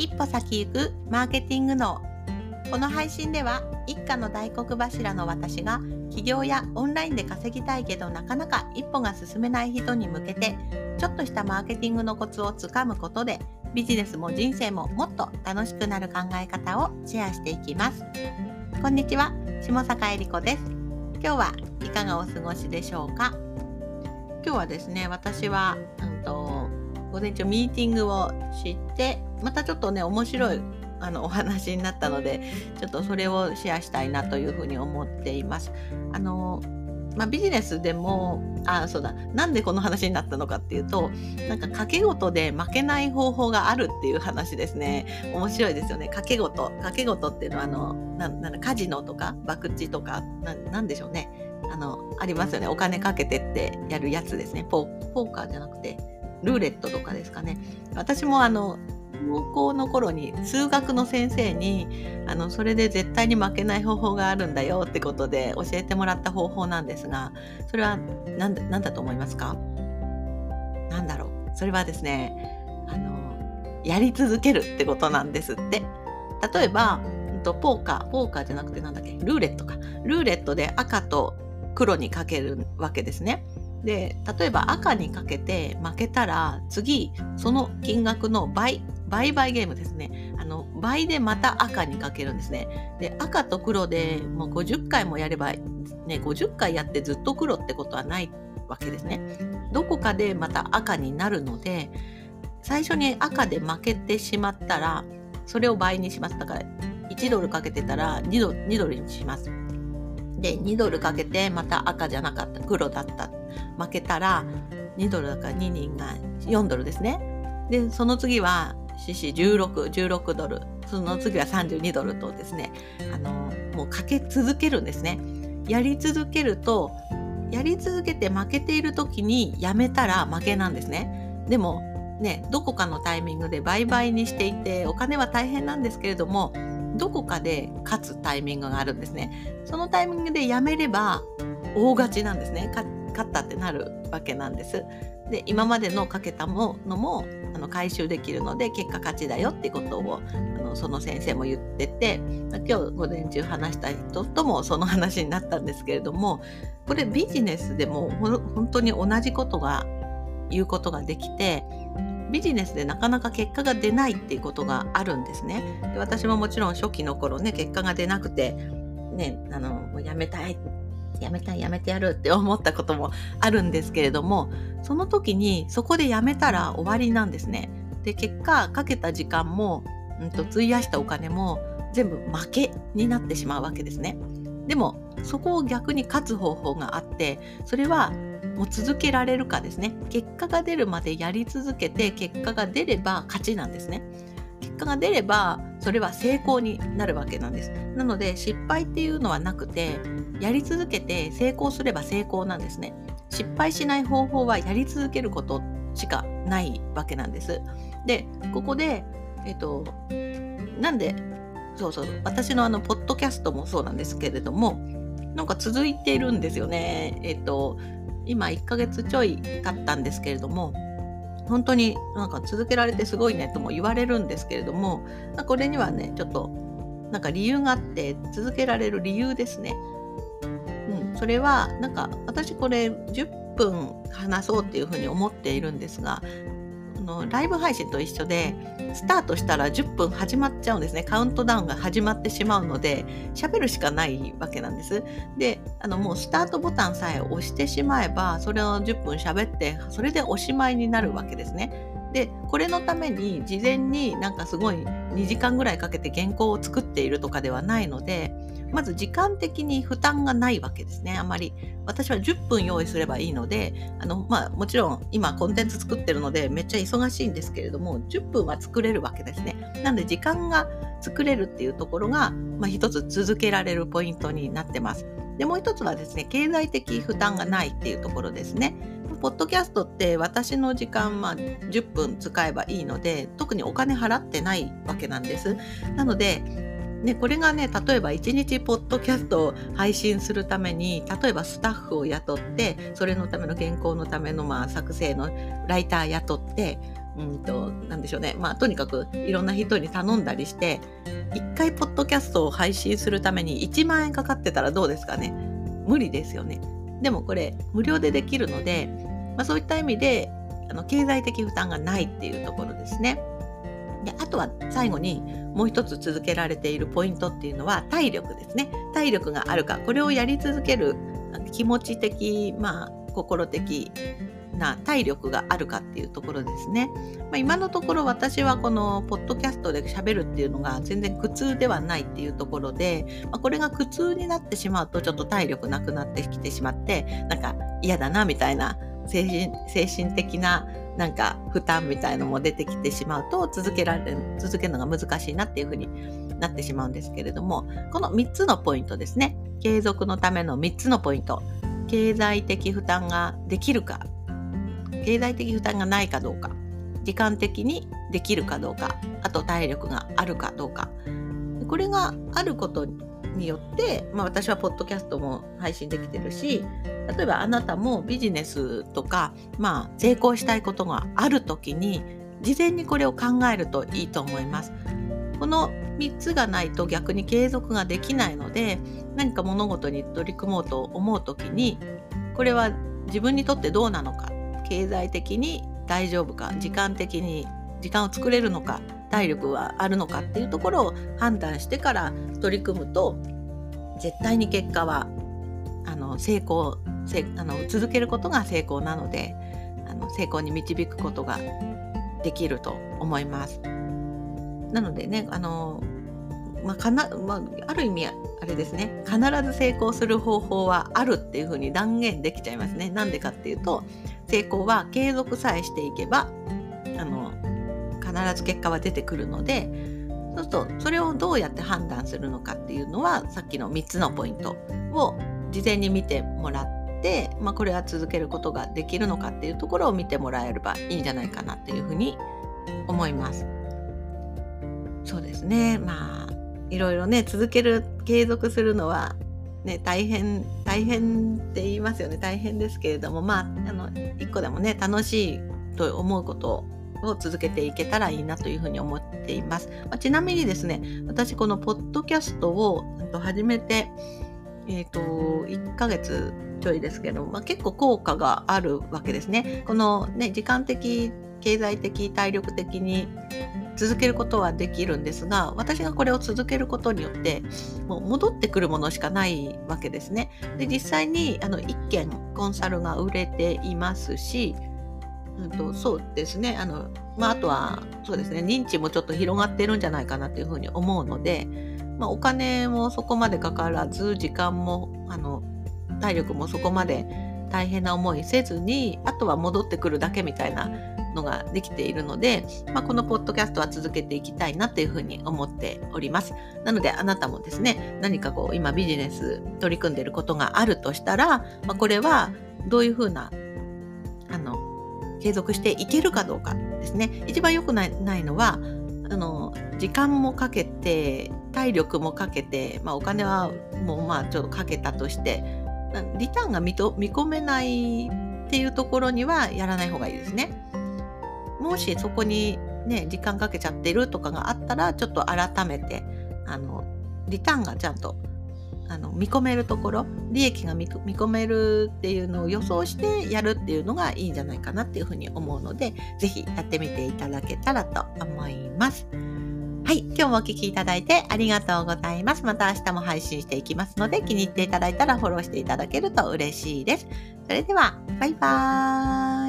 一歩先行くマーケティング脳この配信では一家の大黒柱の私が起業やオンラインで稼ぎたいけどなかなか一歩が進めない人に向けてちょっとしたマーケティングのコツをつかむことでビジネスも人生ももっと楽しくなる考え方をシェアしていきます。こんにちは下坂恵理子です。今日はいかがお過ごしでしょうか？今日はですね私は、うんと、午前中ミーティングをしてまたちょっとね面白いあのお話になったのでちょっとそれをシェアしたいなというふうに思っています。あのまあ、ビジネスでもあそうだなんでこの話になったのかっていうとなんか賭け事で負けない方法があるっていう話ですね。面白いですよね。賭け事。賭け事っていうのはあのななカジノとか博打とかなんでしょうね。あのありますよね。お金かけてってやるやつですね。ポーカーじゃなくてルーレットとかですかね。私もあの高校の頃に数学の先生にあのそれで絶対に負けない方法があるんだよってことで教えてもらった方法なんですがそれは何だ何だと思いますか？何だろう。それはですねあのやり続けるってことなんですって。例えばポーカーポーカーじゃなくてなんだっけ？ルーレットか。ルーレットで赤と黒にかけるわけですね。で例えば赤にかけて負けたら次その金額の倍倍々ゲームですね。あの、倍でまた赤にかけるんですね。で、赤と黒でもう50回もやれば、ね、50回やってずっと黒ってことはないわけですね。どこかでまた赤になるので、最初に赤で負けてしまったら、それを倍にします。だから、1ドルかけてたら2ドル ,2 ドルにします。で、2ドルかけてまた赤じゃなかった、黒だった。負けたら、2ドルだから2人が4ドルですね。で、その次は CC16、16ドル、その次は32ドルとですね、あの、もうかけ続けるんですね。やり続けると、やり続けて負けている時にやめたら負けなんですね。でも、ね、どこかのタイミングで売買にしていて、お金は大変なんですけれども、どこかで勝つタイミングがあるんですね。そのタイミングでやめれば大勝ちなんですね。勝ったってなるわけなんです。で今までのかけたものもあの回収できるので結果勝ちだよってことをあのその先生も言ってて今日午前中話した人ともその話になったんですけれどもこれビジネスでも本当に同じことが言うことができてビジネスでなかなか結果が出ないっていうことがあるんですね。で私ももちろん初期の頃ね結果が出なくてねあのもうやめたいやめたいやめてやるって思ったこともあるんですけれどもその時にそこでやめたら終わりなんですね。で結果かけた時間も、うんと、費やしたお金も全部負けになってしまうわけですね。でもそこを逆に勝つ方法があってそれはもう続けられるかですね結果が出るまでやり続けて結果が出れば勝ちなんですね結果が出ればそれは成功になるわけなんですなので失敗っていうのはなくてやり続けて成功すれば成功なんですね。失敗しない方法はやり続けることしかないわけなんです。で、ここで、えっと、なんで、そうそう、私のあの、ポッドキャストもそうなんですけれども、なんか続いているんですよね。えっと、今1ヶ月ちょい経ったんですけれども、本当になんか続けられてすごいねとも言われるんですけれども、これにはね、ちょっとなんか理由があって続けられる理由ですね。うんそれはなんか私これ10分話そうっていうふうに思っているんですがのライブ配信と一緒でスタートしたら10分始まっちゃうんですね。カウントダウンが始まってしまうので喋るしかないわけなんです。であのもうスタートボタンさえ押してしまえばそれを10分喋ってそれでおしまいになるわけですね。でこれのために事前になんかすごい2時間ぐらいかけて原稿を作っているとかではないのでまず時間的に負担がないわけですね。あまり私は10分用意すればいいのであの、まあ、もちろん今コンテンツ作ってるのでめっちゃ忙しいんですけれども10分は作れるわけですね。なので時間が作れるっていうところが、まあ、一つ続けられるポイントになってます。でもう一つはですね経済的負担がないっていうところですね。ポッドキャストって私の時間、まあ、10分使えばいいので特にお金払ってないわけなんです。なのでね、これがね例えば1日ポッドキャストを配信するために例えばスタッフを雇ってそれのための原稿のためのまあ作成のライター雇ってうんと、なんでしょうね。まあ、とにかくいろんな人に頼んだりして、一回ポッドキャストを配信するために1万円かかってたらどうですかね。無理ですよね。でもこれ、無料でできるので、まあ、そういった意味で、あの経済的負担がないっていうところですね。であとは最後にもう一つ続けられているポイントっていうのは体力ですね。体力があるか、これをやり続ける気持ち的、まあ、心的な体力があるかっていうところですね。まあ、今のところ私はこのポッドキャストで喋るっていうのが全然苦痛ではないっていうところで、まあ、これが苦痛になってしまうとちょっと体力なくなってきてしまってなんか嫌だなみたいな精神精神的ななんか負担みたいのも出てきてしまうと続けられる続けるのが難しいなっていうふうになってしまうんですけれどもこの3つのポイントですね。継続のための3つのポイント。経済的負担ができるか。経済的負担がないかどうか。時間的にできるかどうか。あと体力があるかどうか。これがあることによって、まあ、私はポッドキャストも配信できてるし例えばあなたもビジネスとか、まあ、成功したいことがある時に事前にこれを考えるといいと思います。この3つがないと逆に継続ができないので何か物事に取り組もうと思う時にこれは自分にとってどうなのか経済的に大丈夫か時間的に時間を作れるのか体力はあるのかっていうところを判断してから取り組むと絶対に結果はあの成功あの続けることが成功なのであの成功に導くことができると思います。なのでねあのまあ、かなまあ、ある意味あれですね必ず成功する方法はあるっていうふうに断言できちゃいますね。なんでかっていうと成功は継続さえしていけばあの必ず結果は出てくるのでそうするとそれをどうやって判断するのかっていうのはさっきの3つのポイントを事前に見てもらって、まあ、これは続けることができるのかっていうところを見てもらえればいいんじゃないかなっていうふうに思います。そうですねまあいろいろね続ける継続するのはね、大変大変って言いますよね大変ですけれどもまああの一個でもね楽しいと思うことをを続けていけたらいいなというふうに思っています。まあ、ちなみにですね私このポッドキャストを始めてえっ、ー、と1ヶ月ちょいですけど、まあ、結構効果があるわけですね。このね時間的経済的体力的に続けることはできるんですが私がこれを続けることによってもう戻ってくるものしかないわけですね。で実際にあの1件コンサルが売れていますし、うんと、そうですね。あの、まあ、あとはそうですね。認知もちょっと広がってるんじゃないかなというふうに思うので、まあ、お金もそこまでかからず時間もあの体力もそこまで大変な思いせずにあとは戻ってくるだけみたいなのができているので、まあ、このポッドキャストは続けていきたいなというふうに思っております。なのであなたもですね、何かこう今ビジネス取り組んでいることがあるとしたら、まあ、これはどういうふうな継続していけるかどうかですね。一番良くないのはあの時間もかけて体力もかけて、まあ、お金はもうまあちょっとかけたとしてリターンが見込めないっていうところにはやらない方がいいですね。もしそこにね、時間かけちゃってるとかがあったら、ちょっと改めて、あの、リターンがちゃんとあの見込めるところ利益が見込めるっていうのを予想してやるっていうのがいいんじゃないかなっていうふうに思うので是非やってみていただけたらと思います。はい、今日もお聴きいただいてありがとうございます。また明日も配信していきますので気に入っていただいたらフォローしていただけると嬉しいです。それではバイバーイ。